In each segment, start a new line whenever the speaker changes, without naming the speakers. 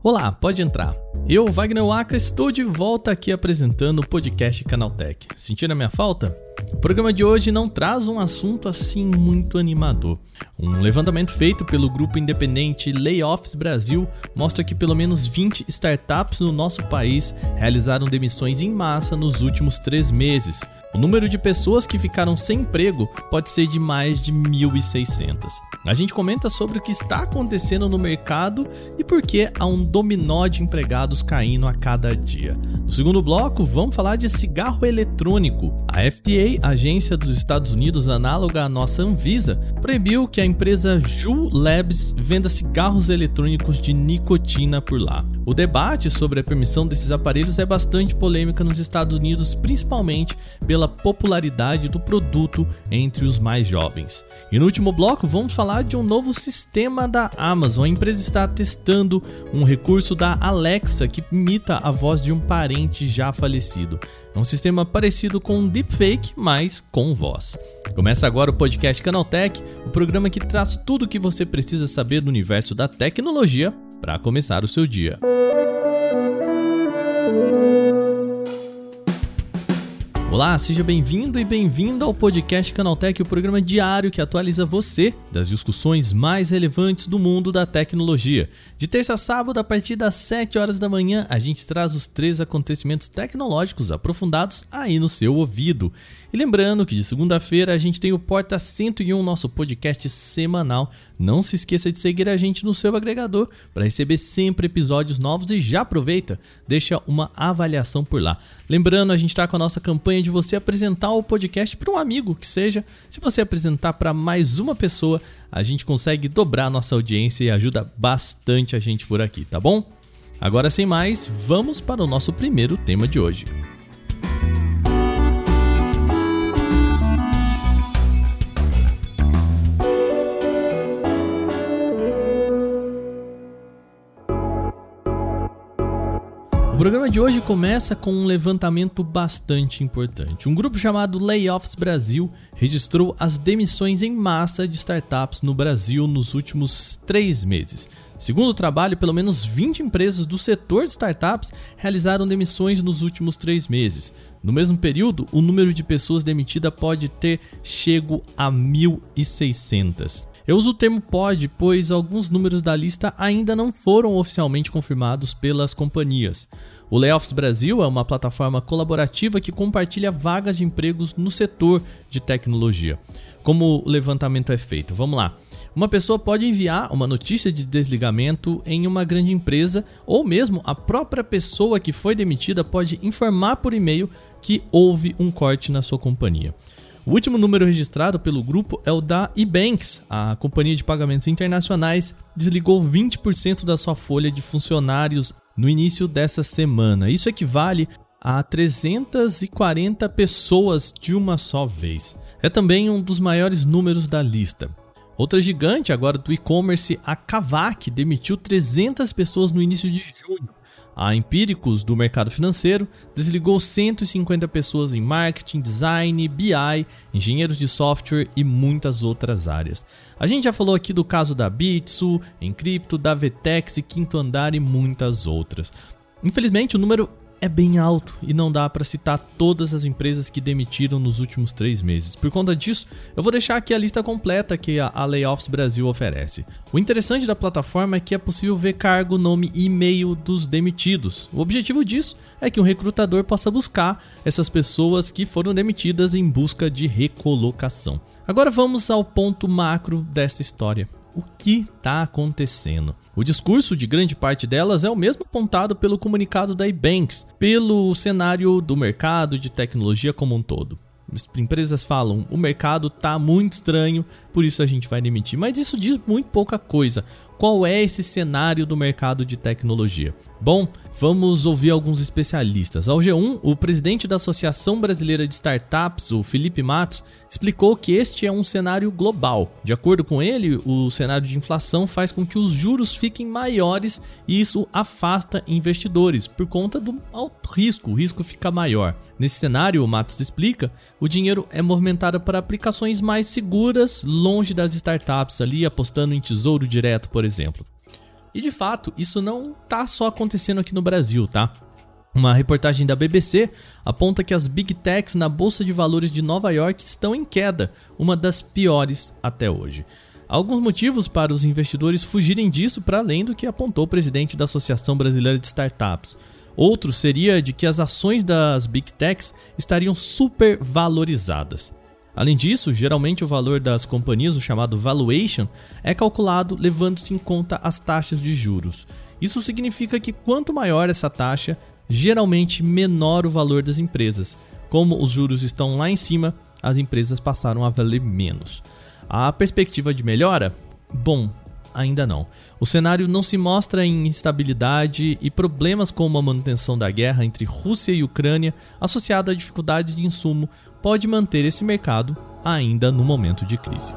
Olá, pode entrar. Eu, Wagner Waka, estou de volta aqui apresentando o podcast Canaltech. Sentiram a minha falta? O programa de hoje não traz um assunto assim muito animador. Um levantamento feito pelo grupo independente Layoffs Brasil mostra que pelo menos 20 startups no nosso país realizaram demissões em massa nos últimos três meses. O número de pessoas que ficaram sem emprego pode ser de mais de 1.600. A gente comenta sobre o que está acontecendo no mercado e por que há um dominó de empregados caindo a cada dia. No segundo bloco, vamos falar de cigarro eletrônico. A FDA, agência dos Estados Unidos análoga à nossa Anvisa, proibiu que a empresa Ju Labs venda cigarros eletrônicos de nicotina por lá. O debate sobre a permissão desses aparelhos é bastante polêmica nos Estados Unidos, principalmente pela popularidade do produto entre os mais jovens. E no último bloco, vamos falar de um novo sistema da Amazon. A empresa está testando um recurso da Alexa que imita a voz de um parente já falecido. É um sistema parecido com um deepfake, mas com voz. Começa agora o podcast Canaltech, o programa que traz tudo o que você precisa saber do universo da tecnologia para começar o seu dia. Olá, seja bem-vindo e bem-vinda ao podcast Canaltech, o programa diário que atualiza você das discussões mais relevantes do mundo da tecnologia. De terça a sábado, a partir das 7 horas da manhã, a gente traz os três acontecimentos tecnológicos aprofundados aí no seu ouvido. E lembrando que de segunda-feira a gente tem o Porta 101, nosso podcast semanal. Não se esqueça de seguir a gente no seu agregador para receber sempre episódios novos e já aproveita, deixa uma avaliação por lá. Lembrando, a gente está com a nossa campanha de você apresentar o podcast para um amigo que seja. Se você apresentar para mais uma pessoa, a gente consegue dobrar nossa audiência e ajuda bastante a gente por aqui, tá bom? Agora sem mais, vamos para o nosso primeiro tema de hoje. O programa de hoje começa com um levantamento bastante importante. Um grupo chamado Layoffs Brasil registrou as demissões em massa de startups no Brasil nos últimos três meses. Segundo o trabalho, pelo menos 20 empresas do setor de startups realizaram demissões nos últimos três meses. No mesmo período, o número de pessoas demitidas pode ter chego a 1.600. Eu uso o termo pode, pois alguns números da lista ainda não foram oficialmente confirmados pelas companhias. O Layoffs Brasil é uma plataforma colaborativa que compartilha vagas de empregos no setor de tecnologia. Como o levantamento é feito? Vamos lá. Uma pessoa pode enviar uma notícia de desligamento em uma grande empresa, ou mesmo a própria pessoa que foi demitida pode informar por e-mail que houve um corte na sua companhia. O último número registrado pelo grupo é o da eBanks. A companhia de pagamentos internacionais desligou 20% da sua folha de funcionários no início dessa semana. Isso equivale a 340 pessoas de uma só vez. É também um dos maiores números da lista. Outra gigante agora do e-commerce, a Kavak, demitiu 300 pessoas no início de junho. A Empíricos, do mercado financeiro, desligou 150 pessoas em marketing, design, BI, engenheiros de software e muitas outras áreas. A gente já falou aqui do caso da Bitsu, Encrypto, da Vetex, Quinto Andar e muitas outras. Infelizmente, o número é bem alto e não dá para citar todas as empresas que demitiram nos últimos três meses. Por conta disso, eu vou deixar aqui a lista completa que a Layoffs Brasil oferece. O interessante da plataforma é que é possível ver cargo, nome e e-mail dos demitidos. O objetivo disso é que um recrutador possa buscar essas pessoas que foram demitidas em busca de recolocação. Agora vamos ao ponto macro desta história o que está acontecendo. O discurso de grande parte delas é o mesmo apontado pelo comunicado da eBanks, pelo cenário do mercado de tecnologia como um todo. As empresas falam, o mercado está muito estranho, por isso a gente vai demitir. Mas isso diz muito pouca coisa. qual é esse cenário do mercado de tecnologia? Bom, vamos ouvir alguns especialistas. Ao G1, o presidente da Associação Brasileira de Startups, o Felipe Matos, explicou que este é um cenário global. De acordo com ele, o cenário de inflação faz com que os juros fiquem maiores e isso afasta investidores por conta do alto risco, o risco fica maior. Nesse cenário, o Matos explica, o dinheiro é movimentado para aplicações mais seguras, longe das startups ali, apostando em tesouro direto, por exemplo. E de fato, isso não tá só acontecendo aqui no Brasil, tá? Uma reportagem da BBC aponta que as Big Techs na Bolsa de Valores de Nova York estão em queda, uma das piores até hoje. Há alguns motivos para os investidores fugirem disso para além do que apontou o presidente da Associação Brasileira de Startups. Outro seria de que as ações das Big Techs estariam supervalorizadas. Além disso, geralmente o valor das companhias, o chamado valuation, é calculado levando-se em conta as taxas de juros. Isso significa que quanto maior essa taxa, geralmente menor o valor das empresas. Como os juros estão lá em cima, as empresas passaram a valer menos. A perspectiva de melhora? Bom, ainda não. O cenário não se mostra em instabilidade e problemas como a manutenção da guerra entre Rússia e Ucrânia, associada a dificuldades de insumo, pode manter esse mercado ainda no momento de crise.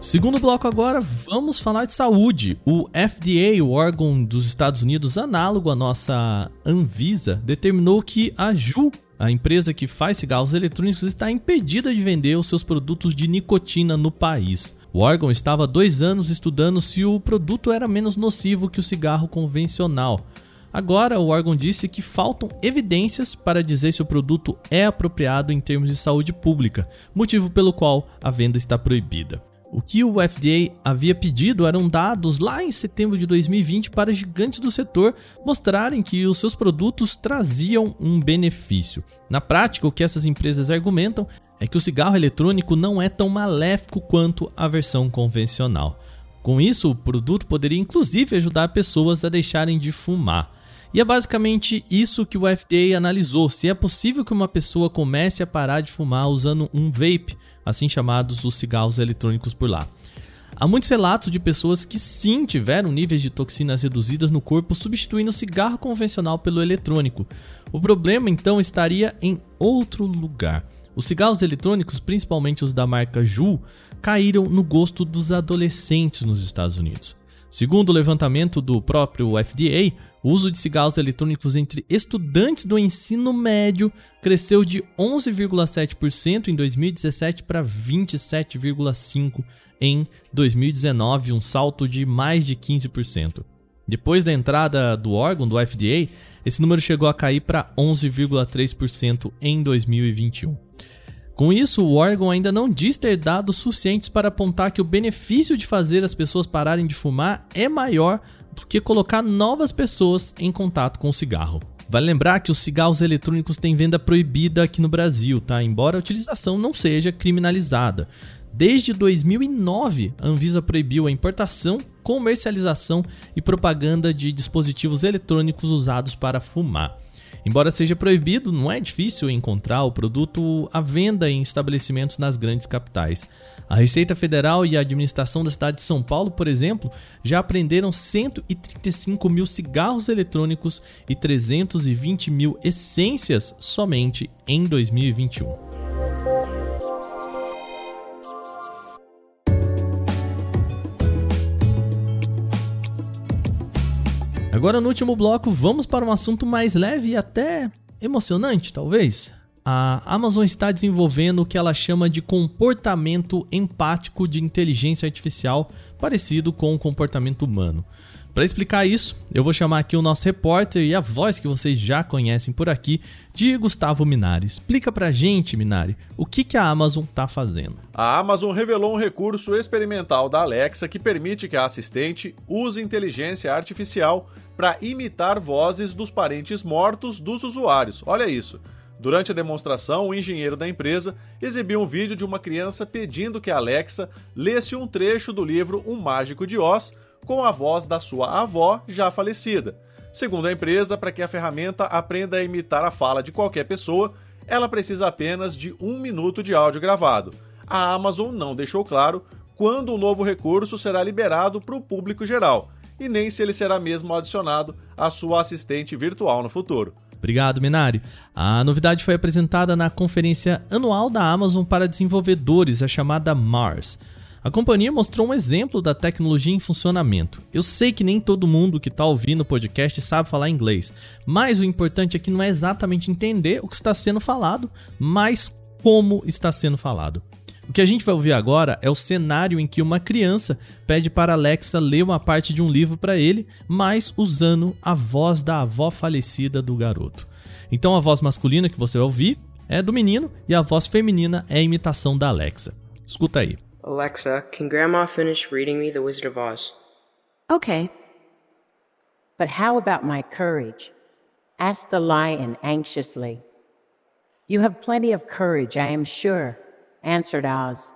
Segundo bloco agora, vamos falar de saúde. O FDA, o órgão dos Estados Unidos análogo à nossa Anvisa, determinou que a Ju, a empresa que faz cigarros eletrônicos, está impedida de vender os seus produtos de nicotina no país. O órgão estava há dois anos estudando se o produto era menos nocivo que o cigarro convencional. Agora, o órgão disse que faltam evidências para dizer se o produto é apropriado em termos de saúde pública, motivo pelo qual a venda está proibida. O que o FDA havia pedido eram dados lá em setembro de 2020 para gigantes do setor mostrarem que os seus produtos traziam um benefício. Na prática, o que essas empresas argumentam é que o cigarro eletrônico não é tão maléfico quanto a versão convencional. Com isso, o produto poderia inclusive ajudar pessoas a deixarem de fumar. E é basicamente isso que o FDA analisou: se é possível que uma pessoa comece a parar de fumar usando um vape assim chamados os cigarros eletrônicos por lá. Há muitos relatos de pessoas que sim tiveram níveis de toxinas reduzidas no corpo substituindo o cigarro convencional pelo eletrônico. O problema então estaria em outro lugar. Os cigarros eletrônicos, principalmente os da marca Juul, caíram no gosto dos adolescentes nos Estados Unidos. Segundo o levantamento do próprio FDA, o uso de cigarros eletrônicos entre estudantes do ensino médio cresceu de 11,7% em 2017 para 27,5% em 2019, um salto de mais de 15%. Depois da entrada do órgão do FDA, esse número chegou a cair para 11,3% em 2021. Com isso, o órgão ainda não diz ter dados suficientes para apontar que o benefício de fazer as pessoas pararem de fumar é maior do que colocar novas pessoas em contato com o cigarro. Vale lembrar que os cigarros eletrônicos têm venda proibida aqui no Brasil, tá? Embora a utilização não seja criminalizada. Desde 2009, a Anvisa proibiu a importação, comercialização e propaganda de dispositivos eletrônicos usados para fumar. Embora seja proibido, não é difícil encontrar o produto à venda em estabelecimentos nas grandes capitais. A Receita Federal e a administração da cidade de São Paulo, por exemplo, já apreenderam 135 mil cigarros eletrônicos e 320 mil essências somente em 2021. Agora no último bloco, vamos para um assunto mais leve e até emocionante, talvez. A Amazon está desenvolvendo o que ela chama de comportamento empático de inteligência artificial, parecido com o comportamento humano. Para explicar isso, eu vou chamar aqui o nosso repórter e a voz que vocês já conhecem por aqui, de Gustavo Minari. Explica pra gente, Minari, o que, que a Amazon está fazendo.
A Amazon revelou um recurso experimental da Alexa que permite que a assistente use inteligência artificial para imitar vozes dos parentes mortos dos usuários. Olha isso. Durante a demonstração, o engenheiro da empresa exibiu um vídeo de uma criança pedindo que a Alexa lesse um trecho do livro Um Mágico de Oz com a voz da sua avó já falecida. Segundo a empresa, para que a ferramenta aprenda a imitar a fala de qualquer pessoa, ela precisa apenas de um minuto de áudio gravado. A Amazon não deixou claro quando o novo recurso será liberado para o público geral e nem se ele será mesmo adicionado à sua assistente virtual no futuro.
Obrigado, Minari. A novidade foi apresentada na conferência anual da Amazon para desenvolvedores, a chamada Mars. A companhia mostrou um exemplo da tecnologia em funcionamento. Eu sei que nem todo mundo que está ouvindo o podcast sabe falar inglês, mas o importante aqui não é exatamente entender o que está sendo falado, mas como está sendo falado. O que a gente vai ouvir agora é o cenário em que uma criança pede para Alexa ler uma parte de um livro para ele, mas usando a voz da avó falecida do garoto. Então a voz masculina que você vai ouvir é do menino e a voz feminina é a imitação da Alexa. Escuta aí.
Alexa, can Grandma finish reading me The Wizard of Oz?
Okay. But how about my courage? asked the lion anxiously. You have plenty of courage, I am sure, answered Oz.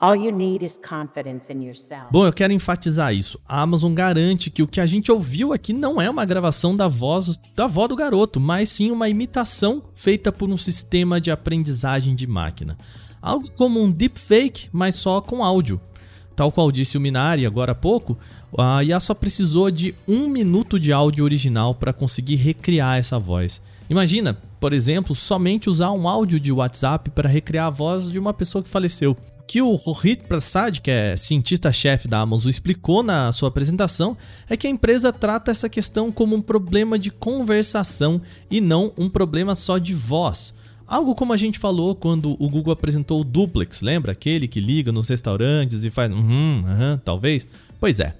All you need is confidence in yourself.
Bom, eu quero enfatizar isso. A Amazon garante que o que a gente ouviu aqui não é uma gravação da voz da avó do garoto, mas sim uma imitação feita por um sistema de aprendizagem de máquina. Algo como um deepfake, mas só com áudio. Tal qual disse o Minari agora há pouco, a IA só precisou de um minuto de áudio original para conseguir recriar essa voz. Imagina, por exemplo, somente usar um áudio de WhatsApp para recriar a voz de uma pessoa que faleceu. Que o Rohit Prasad, que é cientista-chefe da Amazon, explicou na sua apresentação é que a empresa trata essa questão como um problema de conversação e não um problema só de voz. Algo como a gente falou quando o Google apresentou o Duplex, lembra? Aquele que liga nos restaurantes e faz uhum, uhum, talvez? Pois é.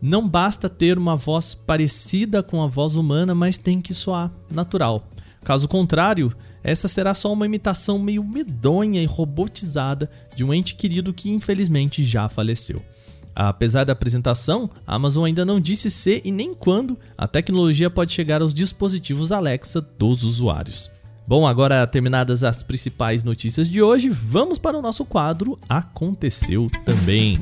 Não basta ter uma voz parecida com a voz humana, mas tem que soar natural. Caso contrário, essa será só uma imitação meio medonha e robotizada de um ente querido que infelizmente já faleceu. Apesar da apresentação, a Amazon ainda não disse se e nem quando a tecnologia pode chegar aos dispositivos Alexa dos usuários. Bom, agora terminadas as principais notícias de hoje, vamos para o nosso quadro Aconteceu Também.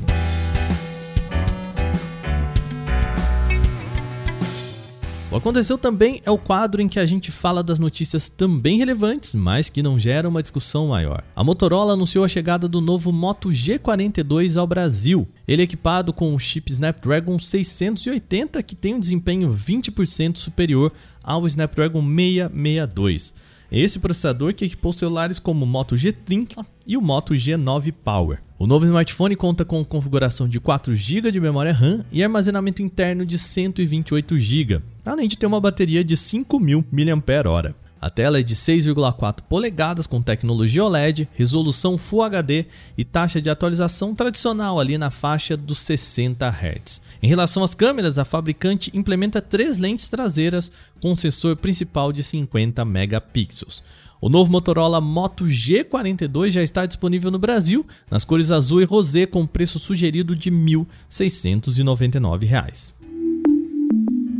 O Aconteceu Também é o quadro em que a gente fala das notícias também relevantes, mas que não geram uma discussão maior. A Motorola anunciou a chegada do novo Moto G42 ao Brasil. Ele é equipado com o chip Snapdragon 680 que tem um desempenho 20% superior ao Snapdragon 662. Esse processador que equipou celulares como o Moto G30 e o Moto G9 Power. O novo smartphone conta com configuração de 4 GB de memória RAM e armazenamento interno de 128 GB, além de ter uma bateria de 5.000 mAh. A tela é de 6,4 polegadas com tecnologia OLED, resolução Full HD e taxa de atualização tradicional ali na faixa dos 60 Hz. Em relação às câmeras, a fabricante implementa três lentes traseiras com sensor principal de 50 megapixels. O novo Motorola Moto G42 já está disponível no Brasil nas cores azul e rosé com preço sugerido de R$ 1.699.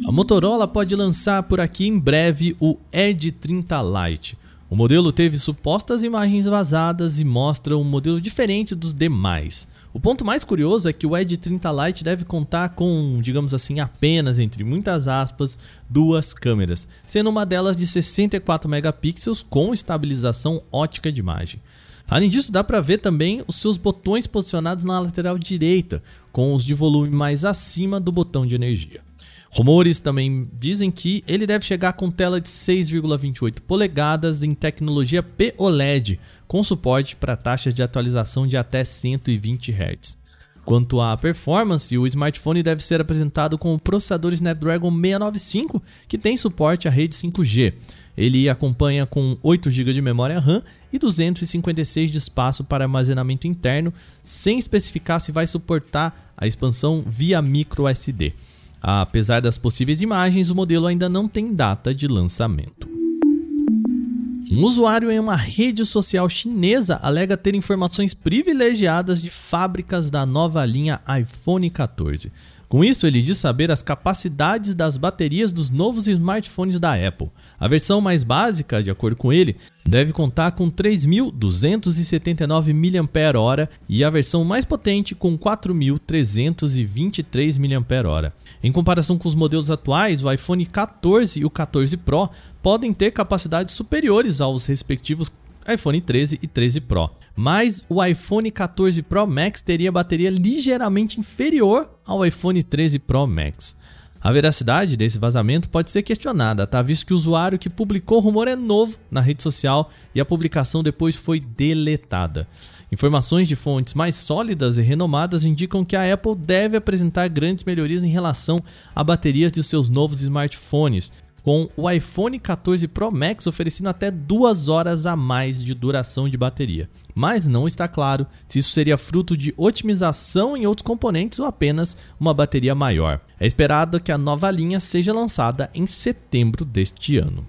A Motorola pode lançar por aqui em breve o Edge 30 Lite. O modelo teve supostas imagens vazadas e mostra um modelo diferente dos demais. O ponto mais curioso é que o Edge 30 Lite deve contar com, digamos assim, apenas entre muitas aspas, duas câmeras, sendo uma delas de 64 megapixels com estabilização ótica de imagem. Além disso, dá para ver também os seus botões posicionados na lateral direita, com os de volume mais acima do botão de energia. Rumores também dizem que ele deve chegar com tela de 6,28 polegadas em tecnologia POLED, com suporte para taxas de atualização de até 120 Hz. Quanto à performance, o smartphone deve ser apresentado com o processador Snapdragon 695, que tem suporte à rede 5G. Ele acompanha com 8 GB de memória RAM e 256 de espaço para armazenamento interno, sem especificar se vai suportar a expansão via micro SD. Apesar das possíveis imagens, o modelo ainda não tem data de lançamento. Um usuário em uma rede social chinesa alega ter informações privilegiadas de fábricas da nova linha iPhone 14. Com isso, ele diz saber as capacidades das baterias dos novos smartphones da Apple. A versão mais básica, de acordo com ele, deve contar com 3.279 mAh e a versão mais potente com 4.323 mAh. Em comparação com os modelos atuais, o iPhone 14 e o 14 Pro podem ter capacidades superiores aos respectivos iPhone 13 e 13 Pro. Mas o iPhone 14 Pro Max teria bateria ligeiramente inferior ao iPhone 13 Pro Max. A veracidade desse vazamento pode ser questionada, tá? Visto que o usuário que publicou o rumor é novo na rede social e a publicação depois foi deletada. Informações de fontes mais sólidas e renomadas indicam que a Apple deve apresentar grandes melhorias em relação a baterias de seus novos smartphones, com o iPhone 14 Pro Max oferecendo até duas horas a mais de duração de bateria. Mas não está claro se isso seria fruto de otimização em outros componentes ou apenas uma bateria maior. É esperado que a nova linha seja lançada em setembro deste ano.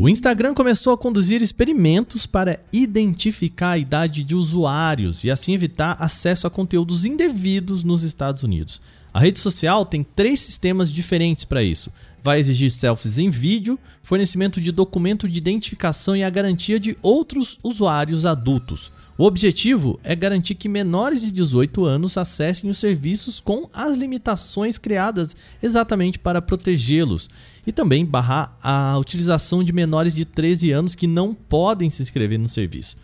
O Instagram começou a conduzir experimentos para identificar a idade de usuários e assim evitar acesso a conteúdos indevidos nos Estados Unidos. A rede social tem três sistemas diferentes para isso: vai exigir selfies em vídeo, fornecimento de documento de identificação e a garantia de outros usuários adultos. O objetivo é garantir que menores de 18 anos acessem os serviços com as limitações criadas exatamente para protegê-los e também barrar a utilização de menores de 13 anos que não podem se inscrever no serviço.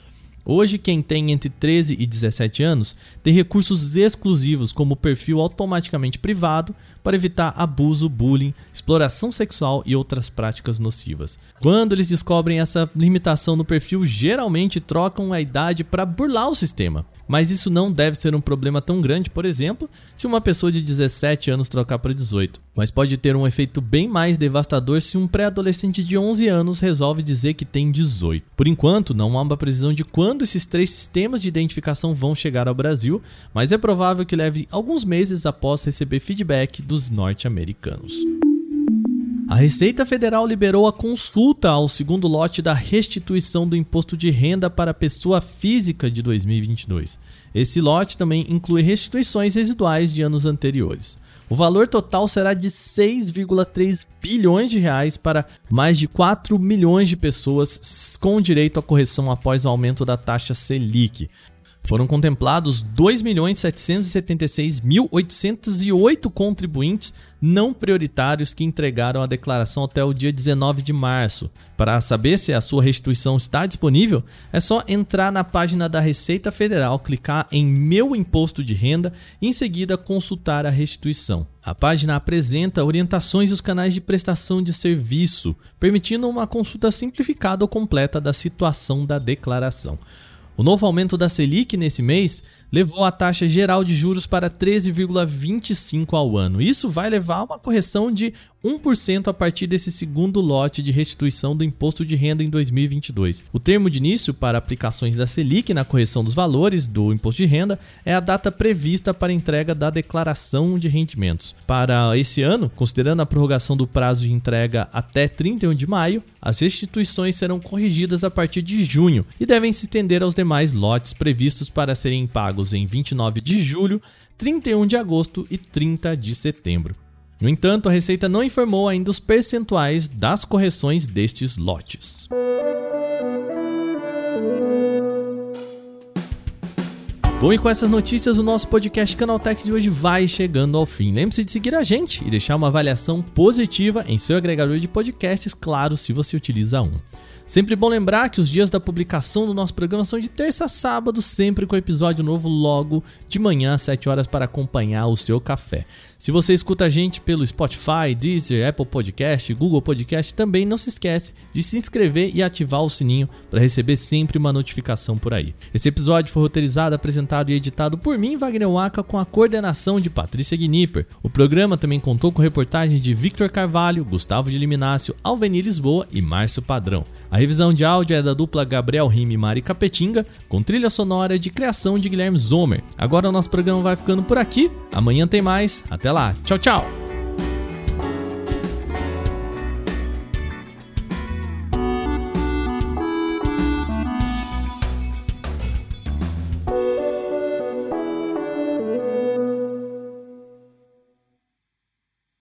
Hoje, quem tem entre 13 e 17 anos tem recursos exclusivos como perfil automaticamente privado para evitar abuso, bullying, exploração sexual e outras práticas nocivas. Quando eles descobrem essa limitação no perfil, geralmente trocam a idade para burlar o sistema. Mas isso não deve ser um problema tão grande, por exemplo, se uma pessoa de 17 anos trocar para 18. Mas pode ter um efeito bem mais devastador se um pré-adolescente de 11 anos resolve dizer que tem 18. Por enquanto, não há uma precisão de quando esses três sistemas de identificação vão chegar ao Brasil, mas é provável que leve alguns meses após receber feedback dos norte-americanos. A Receita Federal liberou a consulta ao segundo lote da restituição do imposto de renda para pessoa física de 2022. Esse lote também inclui restituições residuais de anos anteriores. O valor total será de 6,3 bilhões de reais para mais de 4 milhões de pessoas com direito à correção após o aumento da taxa Selic. Foram contemplados 2.776.808 contribuintes não prioritários que entregaram a declaração até o dia 19 de março. Para saber se a sua restituição está disponível, é só entrar na página da Receita Federal, clicar em Meu Imposto de Renda e em seguida consultar a restituição. A página apresenta orientações dos canais de prestação de serviço, permitindo uma consulta simplificada ou completa da situação da declaração. O novo aumento da Selic nesse mês levou a taxa geral de juros para 13,25 ao ano. Isso vai levar a uma correção de 1% a partir desse segundo lote de restituição do imposto de renda em 2022. O termo de início para aplicações da Selic na correção dos valores do imposto de renda é a data prevista para entrega da declaração de rendimentos. Para esse ano, considerando a prorrogação do prazo de entrega até 31 de maio, as restituições serão corrigidas a partir de junho e devem se estender aos demais lotes previstos para serem pagos em 29 de julho, 31 de agosto e 30 de setembro. No entanto, a Receita não informou ainda os percentuais das correções destes lotes. Bom, e com essas notícias, o nosso podcast Canaltech de hoje vai chegando ao fim. Lembre-se de seguir a gente e deixar uma avaliação positiva em seu agregador de podcasts, claro, se você utiliza um. Sempre bom lembrar que os dias da publicação do nosso programa são de terça a sábado, sempre com episódio novo logo de manhã às 7 horas para acompanhar o seu café. Se você escuta a gente pelo Spotify, Deezer, Apple Podcast, Google Podcast, também não se esquece de se inscrever e ativar o sininho para receber sempre uma notificação por aí. Esse episódio foi roteirizado, apresentado e editado por mim, Wagner Waka, com a coordenação de Patrícia Gnipper. O programa também contou com reportagem de Victor Carvalho, Gustavo de Liminácio, Alvenir Lisboa e Márcio Padrão. A revisão de áudio é da dupla Gabriel Rime e Mari Capetinga, com trilha sonora de criação de Guilherme Zomer. Agora o nosso programa vai ficando por aqui. Amanhã tem mais. Até lá. Tchau, tchau.